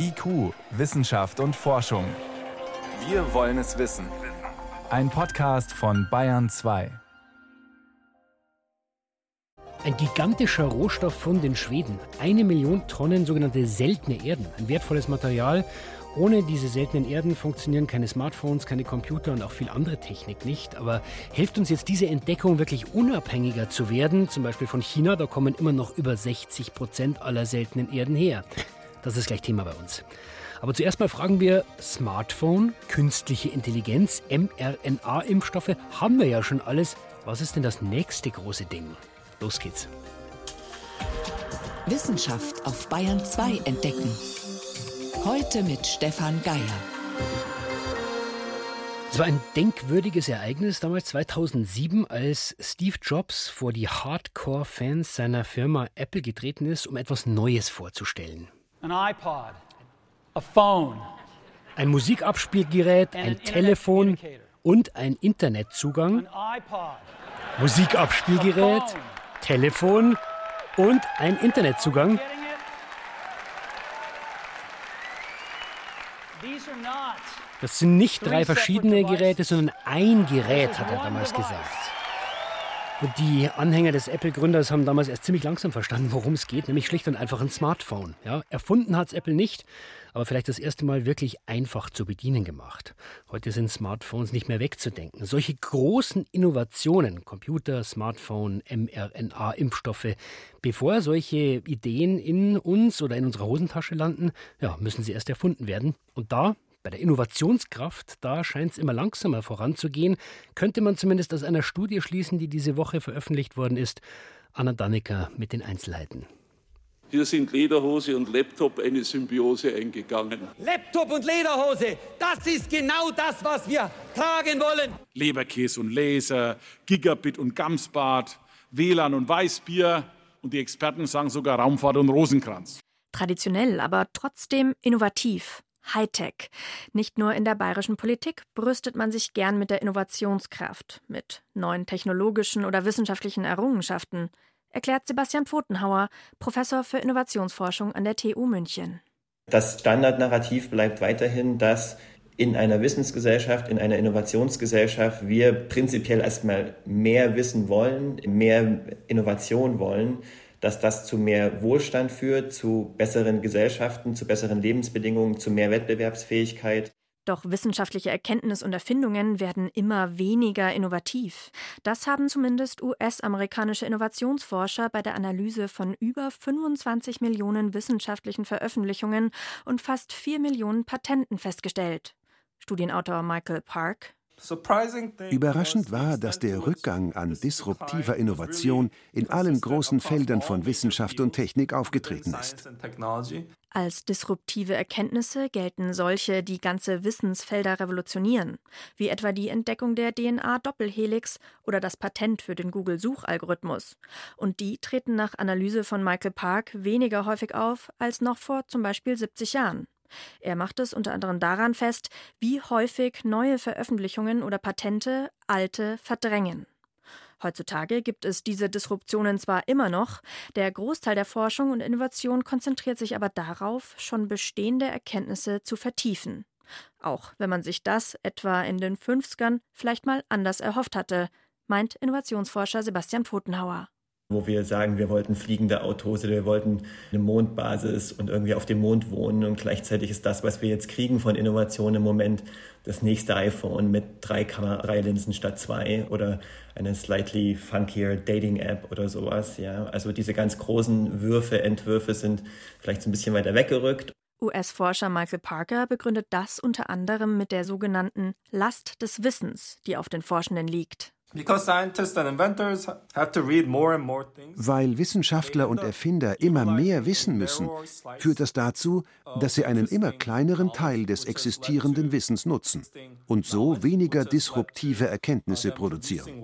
IQ, Wissenschaft und Forschung. Wir wollen es wissen. Ein Podcast von Bayern 2. Ein gigantischer Rohstoff von den Schweden. Eine Million Tonnen sogenannte seltene Erden. Ein wertvolles Material. Ohne diese seltenen Erden funktionieren keine Smartphones, keine Computer und auch viel andere Technik nicht. Aber hilft uns jetzt diese Entdeckung wirklich unabhängiger zu werden? Zum Beispiel von China, da kommen immer noch über 60 Prozent aller seltenen Erden her. Das ist gleich Thema bei uns. Aber zuerst mal fragen wir, Smartphone, künstliche Intelligenz, mRNA-Impfstoffe, haben wir ja schon alles. Was ist denn das nächste große Ding? Los geht's. Wissenschaft auf Bayern 2 entdecken. Heute mit Stefan Geier. Es war ein denkwürdiges Ereignis damals 2007, als Steve Jobs vor die Hardcore-Fans seiner Firma Apple getreten ist, um etwas Neues vorzustellen. An iPod, a phone, Ein Musikabspielgerät, ein Telefon und ein Internetzugang. Musikabspielgerät, Telefon und ein Internetzugang. Das sind nicht drei verschiedene Geräte, sondern ein Gerät, hat er damals gesagt. Die Anhänger des Apple-Gründers haben damals erst ziemlich langsam verstanden, worum es geht, nämlich schlicht und einfach ein Smartphone. Ja, erfunden hat es Apple nicht, aber vielleicht das erste Mal wirklich einfach zu bedienen gemacht. Heute sind Smartphones nicht mehr wegzudenken. Solche großen Innovationen, Computer, Smartphone, mRNA, Impfstoffe, bevor solche Ideen in uns oder in unserer Hosentasche landen, ja, müssen sie erst erfunden werden. Und da bei der Innovationskraft, da scheint es immer langsamer voranzugehen, könnte man zumindest aus einer Studie schließen, die diese Woche veröffentlicht worden ist. Anna Dannecker mit den Einzelheiten. Hier sind Lederhose und Laptop eine Symbiose eingegangen. Laptop und Lederhose, das ist genau das, was wir tragen wollen. Leberkäse und Laser, Gigabit und Gamsbad, WLAN und Weißbier und die Experten sagen sogar Raumfahrt und Rosenkranz. Traditionell, aber trotzdem innovativ. Hightech. Nicht nur in der bayerischen Politik brüstet man sich gern mit der Innovationskraft, mit neuen technologischen oder wissenschaftlichen Errungenschaften, erklärt Sebastian Pfotenhauer, Professor für Innovationsforschung an der TU München. Das Standardnarrativ bleibt weiterhin, dass in einer Wissensgesellschaft, in einer Innovationsgesellschaft wir prinzipiell erstmal mehr Wissen wollen, mehr Innovation wollen, dass das zu mehr Wohlstand führt, zu besseren Gesellschaften, zu besseren Lebensbedingungen, zu mehr Wettbewerbsfähigkeit. Doch wissenschaftliche Erkenntnis und Erfindungen werden immer weniger innovativ. Das haben zumindest US-amerikanische Innovationsforscher bei der Analyse von über 25 Millionen wissenschaftlichen Veröffentlichungen und fast 4 Millionen Patenten festgestellt. Studienautor Michael Park. Überraschend war, dass der Rückgang an disruptiver Innovation in allen großen Feldern von Wissenschaft und Technik aufgetreten ist. Als disruptive Erkenntnisse gelten solche, die ganze Wissensfelder revolutionieren, wie etwa die Entdeckung der DNA-Doppelhelix oder das Patent für den Google-Suchalgorithmus. Und die treten nach Analyse von Michael Park weniger häufig auf als noch vor zum Beispiel 70 Jahren. Er macht es unter anderem daran fest, wie häufig neue Veröffentlichungen oder Patente alte verdrängen. Heutzutage gibt es diese Disruptionen zwar immer noch, der Großteil der Forschung und Innovation konzentriert sich aber darauf, schon bestehende Erkenntnisse zu vertiefen. Auch wenn man sich das etwa in den 50ern vielleicht mal anders erhofft hatte, meint Innovationsforscher Sebastian Pfotenhauer wo wir sagen, wir wollten fliegende Autos oder wir wollten eine Mondbasis und irgendwie auf dem Mond wohnen und gleichzeitig ist das, was wir jetzt kriegen von Innovation im Moment, das nächste iPhone mit drei Kameralinsen statt zwei oder eine slightly funkier Dating-App oder sowas. Ja, also diese ganz großen Würfe, Entwürfe sind vielleicht so ein bisschen weiter weggerückt. US-Forscher Michael Parker begründet das unter anderem mit der sogenannten Last des Wissens, die auf den Forschenden liegt. Weil Wissenschaftler und Erfinder immer mehr wissen müssen, führt das dazu, dass sie einen immer kleineren Teil des existierenden Wissens nutzen und so weniger disruptive Erkenntnisse produzieren.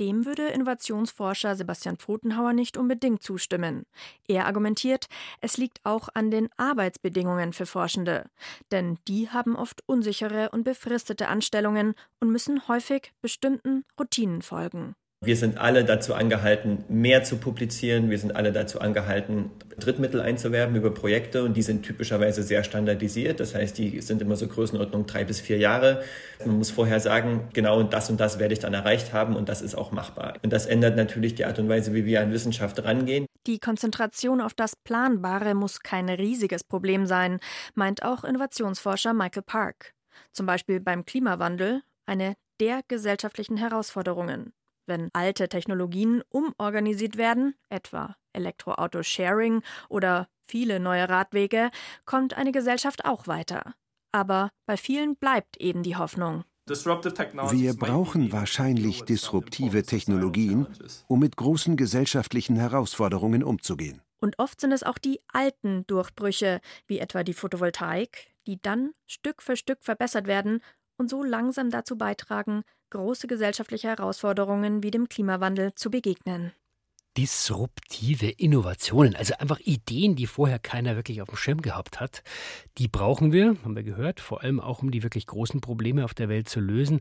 Dem würde Innovationsforscher Sebastian Pfotenhauer nicht unbedingt zustimmen. Er argumentiert, es liegt auch an den Arbeitsbedingungen für Forschende. Denn die haben oft unsichere und befristete Anstellungen und müssen häufig bestimmten Routinen folgen. Wir sind alle dazu angehalten, mehr zu publizieren. Wir sind alle dazu angehalten, Drittmittel einzuwerben über Projekte und die sind typischerweise sehr standardisiert. Das heißt, die sind immer so Größenordnung drei bis vier Jahre. Man muss vorher sagen, genau das und das werde ich dann erreicht haben und das ist auch machbar. Und das ändert natürlich die Art und Weise, wie wir an Wissenschaft rangehen. Die Konzentration auf das Planbare muss kein riesiges Problem sein, meint auch Innovationsforscher Michael Park. Zum Beispiel beim Klimawandel, eine der gesellschaftlichen Herausforderungen wenn alte Technologien umorganisiert werden, etwa Elektroauto-Sharing oder viele neue Radwege, kommt eine Gesellschaft auch weiter. Aber bei vielen bleibt eben die Hoffnung. Wir brauchen wahrscheinlich disruptive Technologien, um mit großen gesellschaftlichen Herausforderungen umzugehen. Und oft sind es auch die alten Durchbrüche, wie etwa die Photovoltaik, die dann Stück für Stück verbessert werden und so langsam dazu beitragen, große gesellschaftliche Herausforderungen wie dem Klimawandel zu begegnen. Disruptive Innovationen, also einfach Ideen, die vorher keiner wirklich auf dem Schirm gehabt hat, die brauchen wir, haben wir gehört, vor allem auch um die wirklich großen Probleme auf der Welt zu lösen.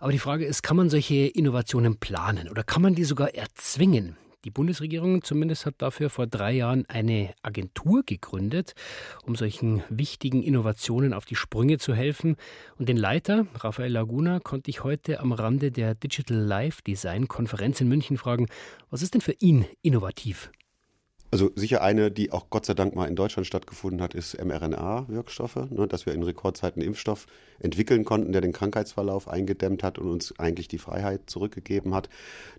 Aber die Frage ist, kann man solche Innovationen planen oder kann man die sogar erzwingen? Die Bundesregierung zumindest hat dafür vor drei Jahren eine Agentur gegründet, um solchen wichtigen Innovationen auf die Sprünge zu helfen. Und den Leiter, Rafael Laguna, konnte ich heute am Rande der Digital Life Design Konferenz in München fragen, was ist denn für ihn innovativ? Also sicher eine, die auch Gott sei Dank mal in Deutschland stattgefunden hat, ist mRNA-Wirkstoffe, ne, dass wir in Rekordzeiten Impfstoff entwickeln konnten, der den Krankheitsverlauf eingedämmt hat und uns eigentlich die Freiheit zurückgegeben hat.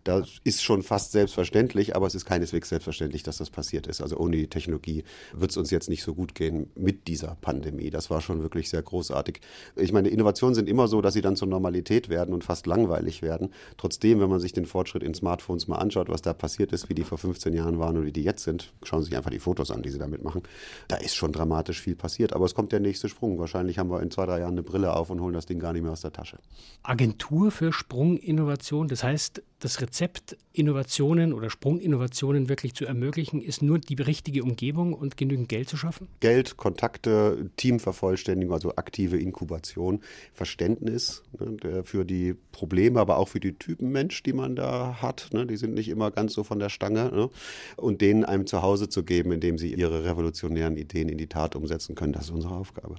Das ist schon fast selbstverständlich, aber es ist keineswegs selbstverständlich, dass das passiert ist. Also ohne die Technologie wird es uns jetzt nicht so gut gehen mit dieser Pandemie. Das war schon wirklich sehr großartig. Ich meine, Innovationen sind immer so, dass sie dann zur Normalität werden und fast langweilig werden. Trotzdem, wenn man sich den Fortschritt in Smartphones mal anschaut, was da passiert ist, wie die vor 15 Jahren waren und wie die jetzt sind, schauen Sie sich einfach die Fotos an, die Sie damit machen. Da ist schon dramatisch viel passiert. Aber es kommt der nächste Sprung. Wahrscheinlich haben wir in zwei, drei Jahren eine Brille auf und holen das Ding gar nicht mehr aus der Tasche. Agentur für Sprunginnovation, das heißt, das Rezept, Innovationen oder Sprunginnovationen wirklich zu ermöglichen, ist nur die richtige Umgebung und genügend Geld zu schaffen? Geld, Kontakte, Teamvervollständigung, also aktive Inkubation, Verständnis ne, für die Probleme, aber auch für die Typen Mensch, die man da hat. Ne, die sind nicht immer ganz so von der Stange. Ne, und denen einem zu Hause zu geben, indem sie ihre revolutionären Ideen in die Tat umsetzen können, das ist unsere Aufgabe.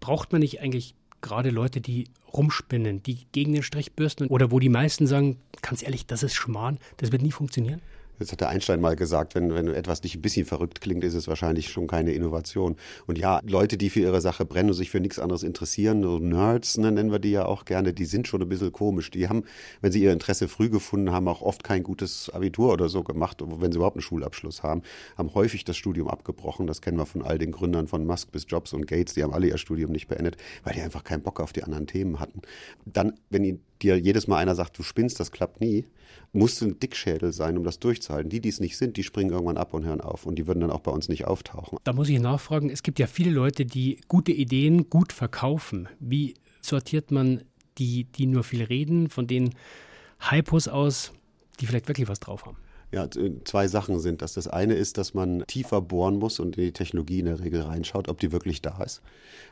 Braucht man nicht eigentlich gerade Leute, die rumspinnen, die gegen den Strich bürsten oder wo die meisten sagen, ganz ehrlich, das ist Schmarrn, das wird nie funktionieren? Das hat der Einstein mal gesagt, wenn, wenn etwas nicht ein bisschen verrückt klingt, ist es wahrscheinlich schon keine Innovation. Und ja, Leute, die für ihre Sache brennen und sich für nichts anderes interessieren, so Nerds ne, nennen wir die ja auch gerne, die sind schon ein bisschen komisch. Die haben, wenn sie ihr Interesse früh gefunden haben, auch oft kein gutes Abitur oder so gemacht, wenn sie überhaupt einen Schulabschluss haben, haben häufig das Studium abgebrochen. Das kennen wir von all den Gründern von Musk bis Jobs und Gates, die haben alle ihr Studium nicht beendet, weil die einfach keinen Bock auf die anderen Themen hatten. Dann, wenn dir jedes Mal einer sagt, du spinnst, das klappt nie, musst du ein Dickschädel sein, um das durchzuhalten. Die, die es nicht sind, die springen irgendwann ab und hören auf und die würden dann auch bei uns nicht auftauchen. Da muss ich nachfragen, es gibt ja viele Leute, die gute Ideen gut verkaufen. Wie sortiert man die, die nur viel reden, von den Hypos aus, die vielleicht wirklich was drauf haben? Ja, zwei Sachen sind das. Das eine ist, dass man tiefer bohren muss und in die Technologie in der Regel reinschaut, ob die wirklich da ist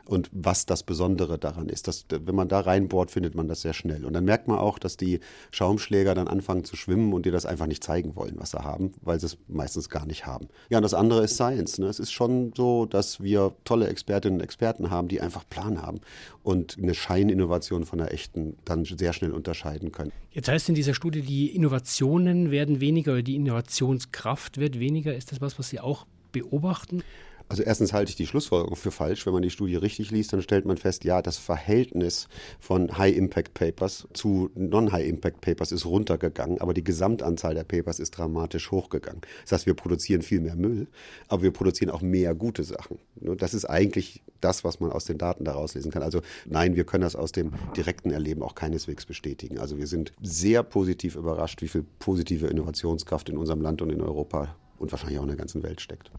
und was das Besondere daran ist. Dass, wenn man da reinbohrt, findet man das sehr schnell. Und dann merkt man auch, dass die Schaumschläger dann anfangen zu schwimmen und dir das einfach nicht zeigen wollen, was sie haben, weil sie es meistens gar nicht haben. Ja, und das andere ist Science. Ne? Es ist schon so, dass wir tolle Expertinnen und Experten haben, die einfach Plan haben und eine Scheininnovation von einer echten dann sehr schnell unterscheiden können. Jetzt heißt in dieser Studie, die Innovationen werden weniger die Innovationskraft wird weniger. Ist das was, was Sie auch beobachten? Also erstens halte ich die Schlussfolgerung für falsch. Wenn man die Studie richtig liest, dann stellt man fest, ja, das Verhältnis von High-Impact-Papers zu Non-High-Impact-Papers ist runtergegangen, aber die Gesamtanzahl der Papers ist dramatisch hochgegangen. Das heißt, wir produzieren viel mehr Müll, aber wir produzieren auch mehr gute Sachen. Das ist eigentlich das, was man aus den Daten daraus lesen kann. Also nein, wir können das aus dem direkten Erleben auch keineswegs bestätigen. Also wir sind sehr positiv überrascht, wie viel positive Innovationskraft in unserem Land und in Europa und wahrscheinlich auch in der ganzen Welt steckt.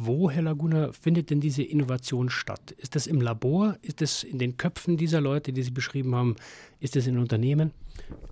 Wo, Herr Laguna, findet denn diese Innovation statt? Ist das im Labor? Ist das in den Köpfen dieser Leute, die Sie beschrieben haben? Ist das in Unternehmen?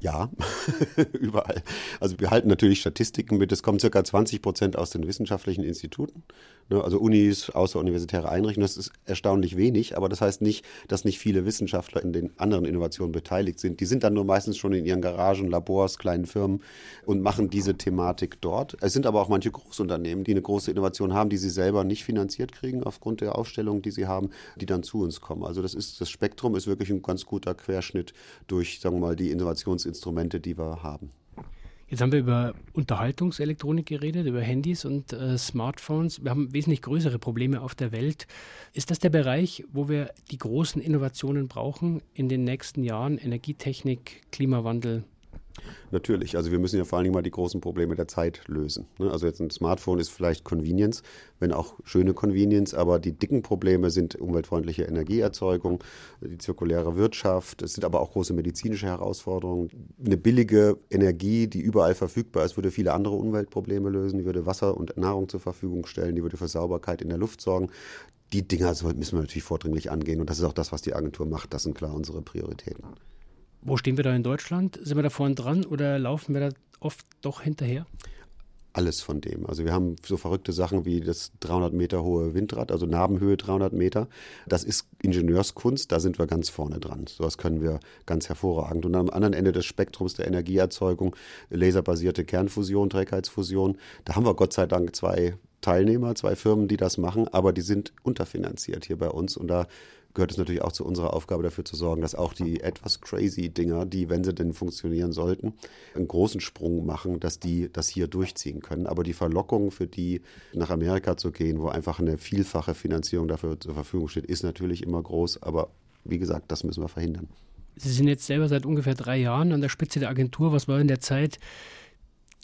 Ja, überall. Also wir halten natürlich Statistiken mit. Es kommen circa 20 Prozent aus den wissenschaftlichen Instituten, ne, also Unis, außeruniversitäre Einrichtungen. Das ist erstaunlich wenig, aber das heißt nicht, dass nicht viele Wissenschaftler in den anderen Innovationen beteiligt sind. Die sind dann nur meistens schon in ihren Garagen, Labors, kleinen Firmen und machen diese Thematik dort. Es sind aber auch manche Großunternehmen, die eine große Innovation haben, die sie selber nicht finanziert kriegen aufgrund der Ausstellung, die sie haben, die dann zu uns kommen. Also das ist das Spektrum ist wirklich ein ganz guter Querschnitt durch, sagen wir mal, die Innovationsinstrumente, die wir haben. Jetzt haben wir über Unterhaltungselektronik geredet, über Handys und äh, Smartphones. Wir haben wesentlich größere Probleme auf der Welt. Ist das der Bereich, wo wir die großen Innovationen brauchen in den nächsten Jahren? Energietechnik, Klimawandel, Natürlich, also wir müssen ja vor allen Dingen mal die großen Probleme der Zeit lösen. Ne? Also jetzt ein Smartphone ist vielleicht Convenience, wenn auch schöne Convenience, aber die dicken Probleme sind umweltfreundliche Energieerzeugung, die zirkuläre Wirtschaft, es sind aber auch große medizinische Herausforderungen. Eine billige Energie, die überall verfügbar ist, würde viele andere Umweltprobleme lösen, die würde Wasser und Nahrung zur Verfügung stellen, die würde für Sauberkeit in der Luft sorgen. Die Dinger müssen wir natürlich vordringlich angehen und das ist auch das, was die Agentur macht. Das sind klar unsere Prioritäten. Wo stehen wir da in Deutschland? Sind wir da vorne dran oder laufen wir da oft doch hinterher? Alles von dem. Also wir haben so verrückte Sachen wie das 300 Meter hohe Windrad, also Narbenhöhe 300 Meter. Das ist Ingenieurskunst, da sind wir ganz vorne dran. Sowas können wir ganz hervorragend. Und am anderen Ende des Spektrums der Energieerzeugung, laserbasierte Kernfusion, Trägheitsfusion, da haben wir Gott sei Dank zwei Teilnehmer, zwei Firmen, die das machen, aber die sind unterfinanziert hier bei uns und da gehört es natürlich auch zu unserer Aufgabe dafür zu sorgen, dass auch die etwas crazy Dinger, die, wenn sie denn funktionieren sollten, einen großen Sprung machen, dass die das hier durchziehen können. Aber die Verlockung für die, nach Amerika zu gehen, wo einfach eine vielfache Finanzierung dafür zur Verfügung steht, ist natürlich immer groß. Aber wie gesagt, das müssen wir verhindern. Sie sind jetzt selber seit ungefähr drei Jahren an der Spitze der Agentur. Was war in der Zeit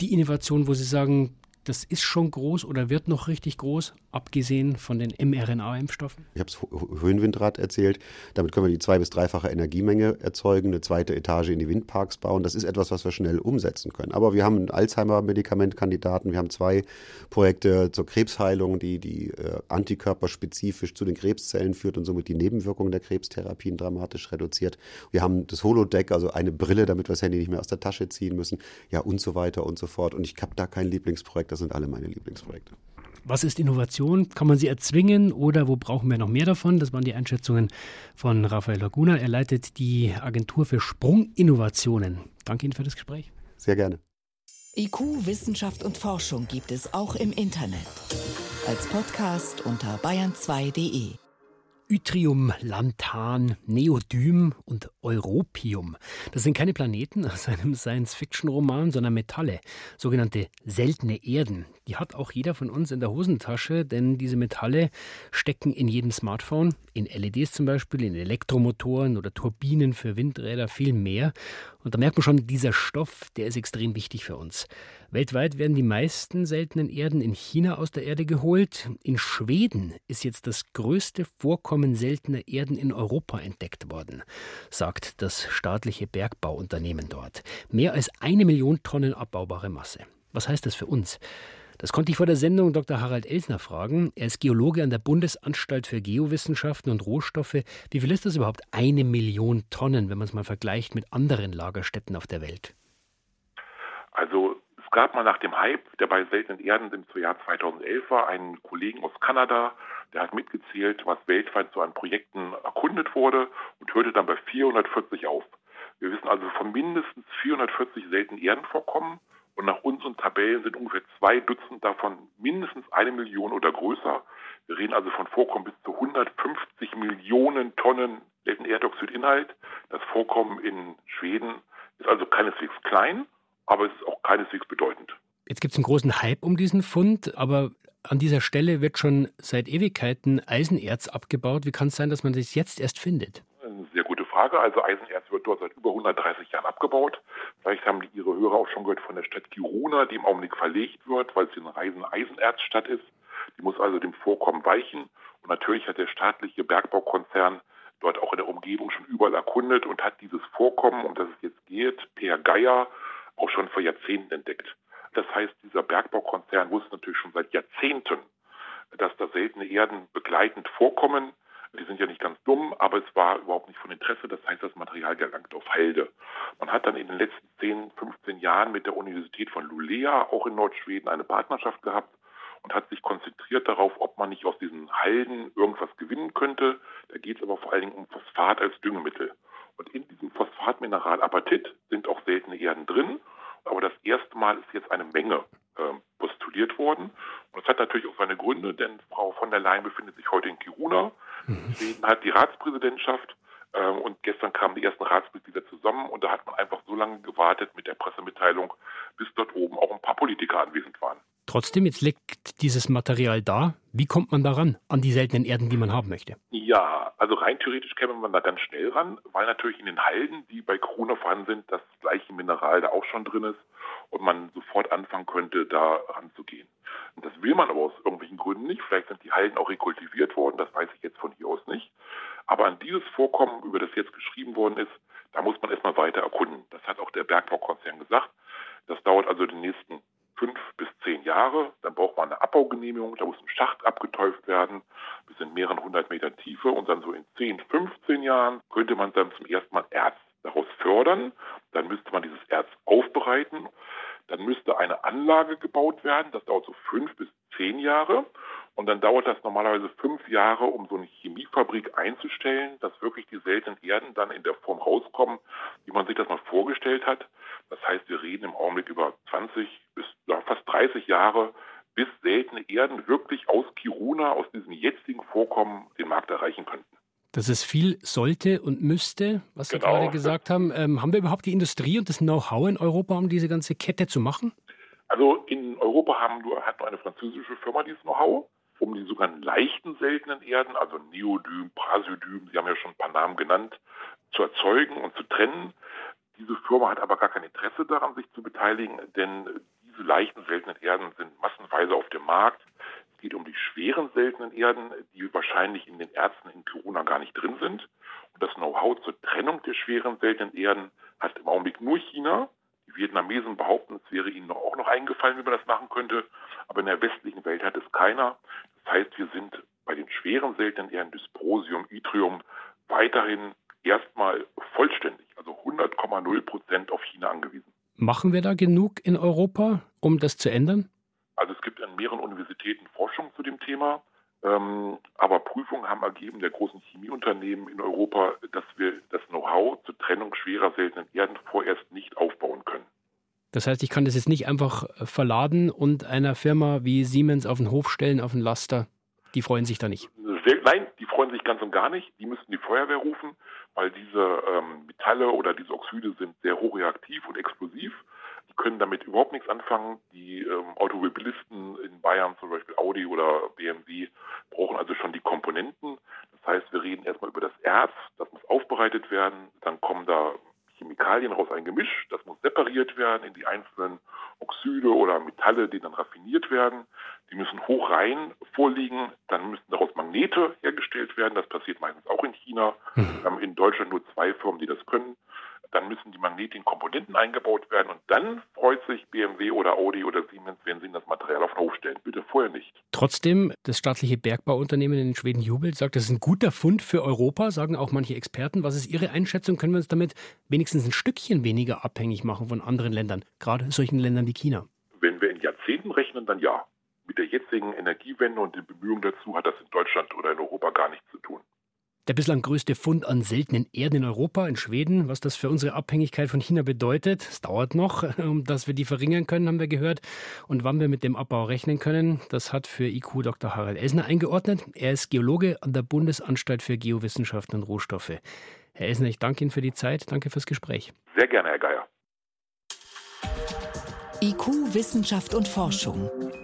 die Innovation, wo Sie sagen, das ist schon groß oder wird noch richtig groß, abgesehen von den mRNA-Impfstoffen? Ich habe es Höhenwindrad erzählt. Damit können wir die zwei- bis dreifache Energiemenge erzeugen, eine zweite Etage in die Windparks bauen. Das ist etwas, was wir schnell umsetzen können. Aber wir haben einen Alzheimer-Medikamentkandidaten. Wir haben zwei Projekte zur Krebsheilung, die, die äh, antikörperspezifisch zu den Krebszellen führt und somit die Nebenwirkungen der Krebstherapien dramatisch reduziert. Wir haben das Holodeck, also eine Brille, damit wir das Handy nicht mehr aus der Tasche ziehen müssen. Ja, und so weiter und so fort. Und ich habe da kein Lieblingsprojekt das sind alle meine Lieblingsprojekte. Was ist Innovation? Kann man sie erzwingen oder wo brauchen wir noch mehr davon? Das waren die Einschätzungen von Rafael Laguna. Er leitet die Agentur für Sprunginnovationen. Danke Ihnen für das Gespräch. Sehr gerne. IQ, Wissenschaft und Forschung gibt es auch im Internet. Als Podcast unter bayern2.de. Yttrium, Lanthan, Neodym und Europium. Das sind keine Planeten aus einem Science-Fiction-Roman, sondern Metalle, sogenannte seltene Erden. Die hat auch jeder von uns in der Hosentasche, denn diese Metalle stecken in jedem Smartphone, in LEDs zum Beispiel, in Elektromotoren oder Turbinen für Windräder, viel mehr. Und da merkt man schon, dieser Stoff, der ist extrem wichtig für uns. Weltweit werden die meisten seltenen Erden in China aus der Erde geholt. In Schweden ist jetzt das größte Vorkommen seltener Erden in Europa entdeckt worden, sagt das staatliche Bergbauunternehmen dort. Mehr als eine Million Tonnen abbaubare Masse. Was heißt das für uns? Das konnte ich vor der Sendung Dr. Harald Elsner fragen. Er ist Geologe an der Bundesanstalt für Geowissenschaften und Rohstoffe. Wie viel ist das überhaupt? Eine Million Tonnen, wenn man es mal vergleicht mit anderen Lagerstätten auf der Welt? Also gab mal nach dem Hype, der bei seltenen Erden im Jahr 2011 war, einen Kollegen aus Kanada, der hat mitgezählt, was weltweit so an Projekten erkundet wurde und hörte dann bei 440 auf. Wir wissen also von mindestens 440 seltenen Erdenvorkommen und nach unseren Tabellen sind ungefähr zwei Dutzend davon mindestens eine Million oder größer. Wir reden also von Vorkommen bis zu 150 Millionen Tonnen seltenen Erdoxidinhalt. Das Vorkommen in Schweden ist also keineswegs klein, aber es ist auch keineswegs bedeutend. Jetzt gibt es einen großen Hype um diesen Fund, aber an dieser Stelle wird schon seit Ewigkeiten Eisenerz abgebaut. Wie kann es sein, dass man das jetzt erst findet? Frage. Also Eisenerz wird dort seit über 130 Jahren abgebaut. Vielleicht haben Ihre Hörer auch schon gehört von der Stadt Girona, die im Augenblick verlegt wird, weil es eine Reisen Eisenerzstadt ist. Die muss also dem Vorkommen weichen. Und natürlich hat der staatliche Bergbaukonzern dort auch in der Umgebung schon überall erkundet und hat dieses Vorkommen, um das es jetzt geht, Per Geier, auch schon vor Jahrzehnten entdeckt. Das heißt, dieser Bergbaukonzern wusste natürlich schon seit Jahrzehnten, dass da seltene Erden begleitend vorkommen. Die sind ja nicht ganz dumm, aber es war überhaupt nicht von Interesse. Das heißt, das Material gelangt auf Halde. Man hat dann in den letzten 10, 15 Jahren mit der Universität von Luleå, auch in Nordschweden, eine Partnerschaft gehabt und hat sich konzentriert darauf, ob man nicht aus diesen Halden irgendwas gewinnen könnte. Da geht es aber vor allen Dingen um Phosphat als Düngemittel. Und in diesem Phosphatmineral Apatit sind auch seltene Erden drin. Aber das erste Mal ist jetzt eine Menge postuliert worden. Und das hat natürlich auch seine Gründe, denn Frau von der Leyen befindet sich heute in Kiruna. Mhm. Schweden hat die Ratspräsidentschaft äh, und gestern kamen die ersten Ratsmitglieder zusammen und da hat man einfach so lange gewartet mit der Pressemitteilung, bis dort oben auch ein paar Politiker anwesend waren. Trotzdem, jetzt liegt dieses Material da. Wie kommt man daran, an die seltenen Erden, die man haben möchte? Ja, also rein theoretisch käme man da ganz schnell ran, weil natürlich in den Halden, die bei Corona vorhanden sind, das gleiche Mineral da auch schon drin ist und man sofort anfangen könnte, da ranzugehen. Und das will man aber aus irgendwelchen Gründen nicht. Vielleicht sind die Halden auch rekultiviert worden, das weiß ich jetzt von hier aus nicht. Aber an dieses Vorkommen, über das jetzt geschrieben worden ist, da muss man erstmal weiter erkunden. Das hat auch der Bergbaukonzern gesagt. Das dauert also die nächsten fünf bis zehn Jahre. Dann braucht man eine Abbaugenehmigung, da muss ein Schacht abgetäuft werden, bis in mehreren hundert Metern Tiefe. Und dann so in 10, 15 Jahren könnte man dann zum ersten Mal Erz daraus fördern. Dann müsste man dieses Erz aufbereiten. Dann müsste eine Anlage gebaut werden. Das dauert so fünf bis zehn Jahre. Und dann dauert das normalerweise fünf Jahre, um so eine Chemiefabrik einzustellen, dass wirklich die seltenen Erden dann in der Form rauskommen, wie man sich das mal vorgestellt hat. Das heißt, wir reden im Augenblick über 20 bis ja, fast 30 Jahre, bis seltene Erden wirklich aus Kiruna, aus diesem jetzigen Vorkommen, den Markt erreichen könnten. Das ist viel sollte und müsste, was Sie genau. gerade gesagt haben. Ähm, haben wir überhaupt die Industrie und das Know-how in Europa, um diese ganze Kette zu machen? Also in Europa haben nur, hat nur eine französische Firma dieses Know-how um die sogenannten leichten seltenen Erden, also Neodym, Praseodym, Sie haben ja schon ein paar Namen genannt, zu erzeugen und zu trennen. Diese Firma hat aber gar kein Interesse daran, sich zu beteiligen, denn diese leichten seltenen Erden sind massenweise auf dem Markt. Es geht um die schweren seltenen Erden, die wahrscheinlich in den Ärzten in Corona gar nicht drin sind. Und das Know-how zur Trennung der schweren seltenen Erden hat im Augenblick nur China. Die Vietnamesen behaupten, es wäre ihnen auch noch eingefallen, wie man das machen könnte. Aber in der westlichen Welt hat es keiner. Das heißt, wir sind bei den schweren seltenen Erden Dysprosium, Yttrium weiterhin erstmal vollständig, also 100,0 Prozent auf China angewiesen. Machen wir da genug in Europa, um das zu ändern? Also es gibt an mehreren Universitäten Forschung zu dem Thema. Ähm, aber Prüfungen haben ergeben der großen Chemieunternehmen in Europa, dass wir das Know-how zur Trennung schwerer seltenen Erden vorerst nicht aufbauen können. Das heißt, ich kann das jetzt nicht einfach verladen und einer Firma wie Siemens auf den Hof stellen, auf den Laster. Die freuen sich da nicht. Nein, die freuen sich ganz und gar nicht. Die müssten die Feuerwehr rufen, weil diese ähm, Metalle oder diese Oxide sind sehr hochreaktiv und explosiv. Können damit überhaupt nichts anfangen. Die ähm, Automobilisten in Bayern, zum Beispiel Audi oder BMW, brauchen also schon die Komponenten. Das heißt, wir reden erstmal über das Erz, das muss aufbereitet werden. Dann kommen da Chemikalien raus, ein Gemisch, das muss separiert werden in die einzelnen Oxide oder Metalle, die dann raffiniert werden. Die müssen hoch rein vorliegen, dann müssen daraus Magnete hergestellt werden. Das passiert meistens auch in China. Mhm. Wir haben in Deutschland nur zwei Firmen, die das können. Dann müssen die Magnete in Komponenten eingebaut werden und dann freut sich BMW oder Audi oder Siemens, wenn sie ihnen das Material auf den Hof stellen. Bitte vorher nicht. Trotzdem, das staatliche Bergbauunternehmen in Schweden jubelt, sagt, das ist ein guter Fund für Europa, sagen auch manche Experten. Was ist Ihre Einschätzung? Können wir uns damit wenigstens ein Stückchen weniger abhängig machen von anderen Ländern, gerade solchen Ländern wie China? Wenn wir in Jahrzehnten rechnen, dann ja. Mit der jetzigen Energiewende und den Bemühungen dazu hat das in Deutschland oder in Europa gar nichts zu tun. Der bislang größte Fund an seltenen Erden in Europa, in Schweden. Was das für unsere Abhängigkeit von China bedeutet, es dauert noch, um dass wir die verringern können, haben wir gehört. Und wann wir mit dem Abbau rechnen können, das hat für IQ Dr. Harald Elsner eingeordnet. Er ist Geologe an der Bundesanstalt für Geowissenschaften und Rohstoffe. Herr Elsner, ich danke Ihnen für die Zeit. Danke fürs Gespräch. Sehr gerne, Herr Geier. IQ Wissenschaft und Forschung.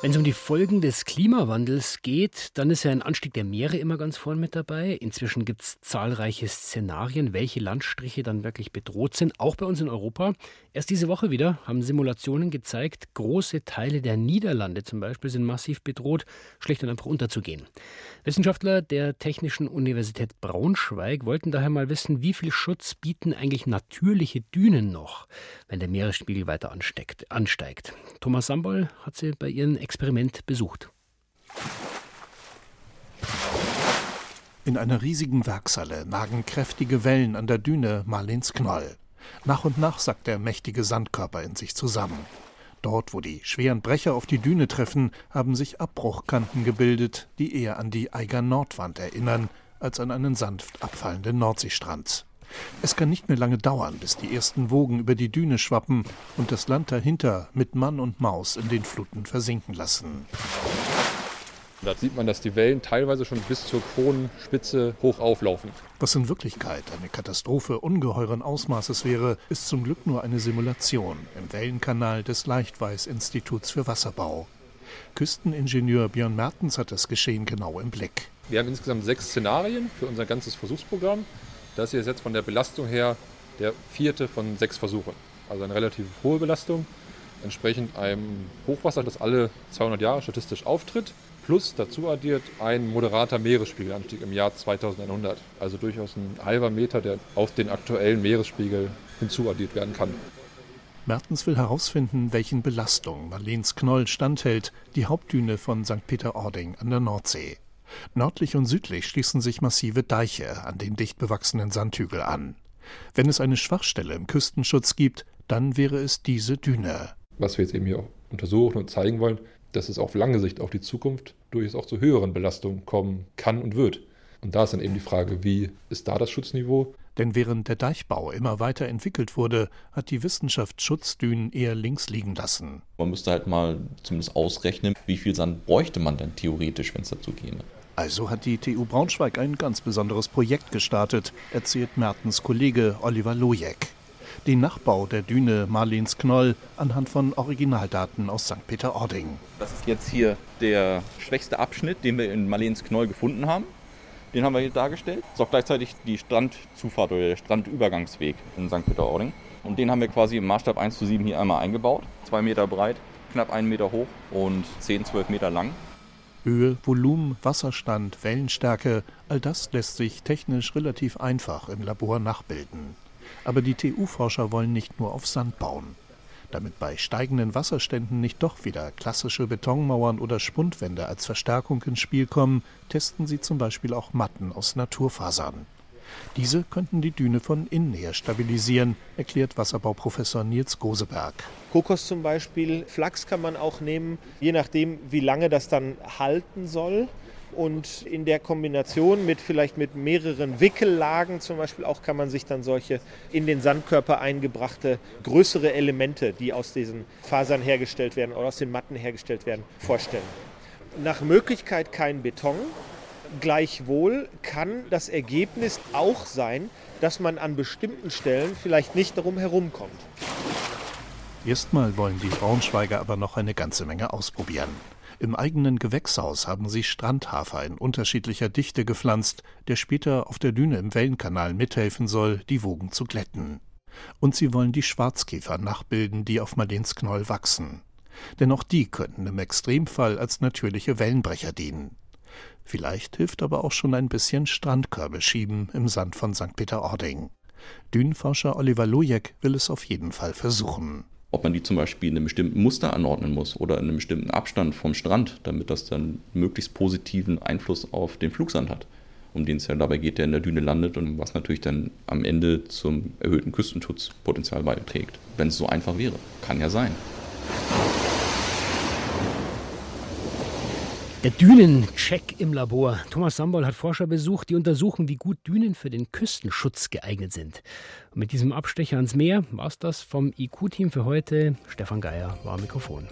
Wenn es um die Folgen des Klimawandels geht, dann ist ja ein Anstieg der Meere immer ganz vorn mit dabei. Inzwischen gibt es zahlreiche Szenarien, welche Landstriche dann wirklich bedroht sind, auch bei uns in Europa. Erst diese Woche wieder haben Simulationen gezeigt, große Teile der Niederlande zum Beispiel sind massiv bedroht, schlicht und einfach unterzugehen. Wissenschaftler der Technischen Universität Braunschweig wollten daher mal wissen, wie viel Schutz bieten eigentlich natürliche Dünen noch, wenn der Meeresspiegel weiter ansteigt. ansteigt. Thomas Sambol hat sie bei ihren Experiment besucht. In einer riesigen Werkshalle nagen kräftige Wellen an der Düne Marlens Knoll. Nach und nach sackt der mächtige Sandkörper in sich zusammen. Dort, wo die schweren Brecher auf die Düne treffen, haben sich Abbruchkanten gebildet, die eher an die Eiger Nordwand erinnern, als an einen sanft abfallenden Nordseestrand. Es kann nicht mehr lange dauern, bis die ersten Wogen über die Düne schwappen und das Land dahinter mit Mann und Maus in den Fluten versinken lassen. Da sieht man, dass die Wellen teilweise schon bis zur Kronenspitze hoch auflaufen. Was in Wirklichkeit eine Katastrophe ungeheuren Ausmaßes wäre, ist zum Glück nur eine Simulation im Wellenkanal des Leichtweiß-Instituts für Wasserbau. Küsteningenieur Björn Mertens hat das Geschehen genau im Blick. Wir haben insgesamt sechs Szenarien für unser ganzes Versuchsprogramm. Das hier ist jetzt von der Belastung her der vierte von sechs Versuchen. Also eine relativ hohe Belastung, entsprechend einem Hochwasser, das alle 200 Jahre statistisch auftritt plus dazu addiert ein moderater Meeresspiegelanstieg im Jahr 2100. Also durchaus ein halber Meter, der auf den aktuellen Meeresspiegel hinzuaddiert werden kann. Mertens will herausfinden, welchen Belastungen Marlens Knoll standhält, die Hauptdüne von St. Peter-Ording an der Nordsee. Nördlich und südlich schließen sich massive Deiche an den dicht bewachsenen Sandhügel an. Wenn es eine Schwachstelle im Küstenschutz gibt, dann wäre es diese Düne. Was wir jetzt eben hier untersuchen und zeigen wollen, dass es auf lange Sicht auf die Zukunft durchaus auch zu höheren Belastungen kommen kann und wird. Und da ist dann eben die Frage, wie ist da das Schutzniveau? Denn während der Deichbau immer weiter entwickelt wurde, hat die Wissenschaft Schutzdünen eher links liegen lassen. Man müsste halt mal zumindest ausrechnen, wie viel Sand bräuchte man denn theoretisch, wenn es dazu ginge. Also hat die TU Braunschweig ein ganz besonderes Projekt gestartet, erzählt Mertens Kollege Oliver Lojek den Nachbau der Düne Marlens Knoll anhand von Originaldaten aus St. Peter-Ording. Das ist jetzt hier der schwächste Abschnitt, den wir in Marlens Knoll gefunden haben. Den haben wir hier dargestellt. Das ist auch gleichzeitig die Strandzufahrt oder der Strandübergangsweg in St. Peter-Ording. Und den haben wir quasi im Maßstab 1 zu 7 hier einmal eingebaut. Zwei Meter breit, knapp einen Meter hoch und 10, 12 Meter lang. Höhe, Volumen, Wasserstand, Wellenstärke, all das lässt sich technisch relativ einfach im Labor nachbilden. Aber die TU-Forscher wollen nicht nur auf Sand bauen. Damit bei steigenden Wasserständen nicht doch wieder klassische Betonmauern oder Spundwände als Verstärkung ins Spiel kommen, testen sie zum Beispiel auch Matten aus Naturfasern. Diese könnten die Düne von innen her stabilisieren, erklärt Wasserbauprofessor Nils Goseberg. Kokos zum Beispiel, Flachs kann man auch nehmen, je nachdem, wie lange das dann halten soll. Und in der Kombination mit vielleicht mit mehreren Wickellagen zum Beispiel auch kann man sich dann solche in den Sandkörper eingebrachte größere Elemente, die aus diesen Fasern hergestellt werden oder aus den Matten hergestellt werden, vorstellen. Nach Möglichkeit kein Beton. Gleichwohl kann das Ergebnis auch sein, dass man an bestimmten Stellen vielleicht nicht darum herumkommt. Erstmal wollen die Braunschweiger aber noch eine ganze Menge ausprobieren. Im eigenen Gewächshaus haben sie Strandhafer in unterschiedlicher Dichte gepflanzt, der später auf der Düne im Wellenkanal mithelfen soll, die Wogen zu glätten. Und sie wollen die Schwarzkäfer nachbilden, die auf Marlensknoll wachsen. Denn auch die könnten im Extremfall als natürliche Wellenbrecher dienen. Vielleicht hilft aber auch schon ein bisschen Strandkörbe schieben im Sand von St. Peter-Ording. Dünenforscher Oliver Lojek will es auf jeden Fall versuchen ob man die zum Beispiel in einem bestimmten Muster anordnen muss oder in einem bestimmten Abstand vom Strand, damit das dann möglichst positiven Einfluss auf den Flugsand hat, um den es ja dabei geht, der in der Düne landet und was natürlich dann am Ende zum erhöhten Küstenschutzpotenzial beiträgt. Wenn es so einfach wäre. Kann ja sein. Der Dünencheck im Labor. Thomas Sambol hat Forscher besucht, die untersuchen, wie gut Dünen für den Küstenschutz geeignet sind. Mit diesem Abstecher ans Meer war es das vom IQ-Team für heute. Stefan Geier war am Mikrofon.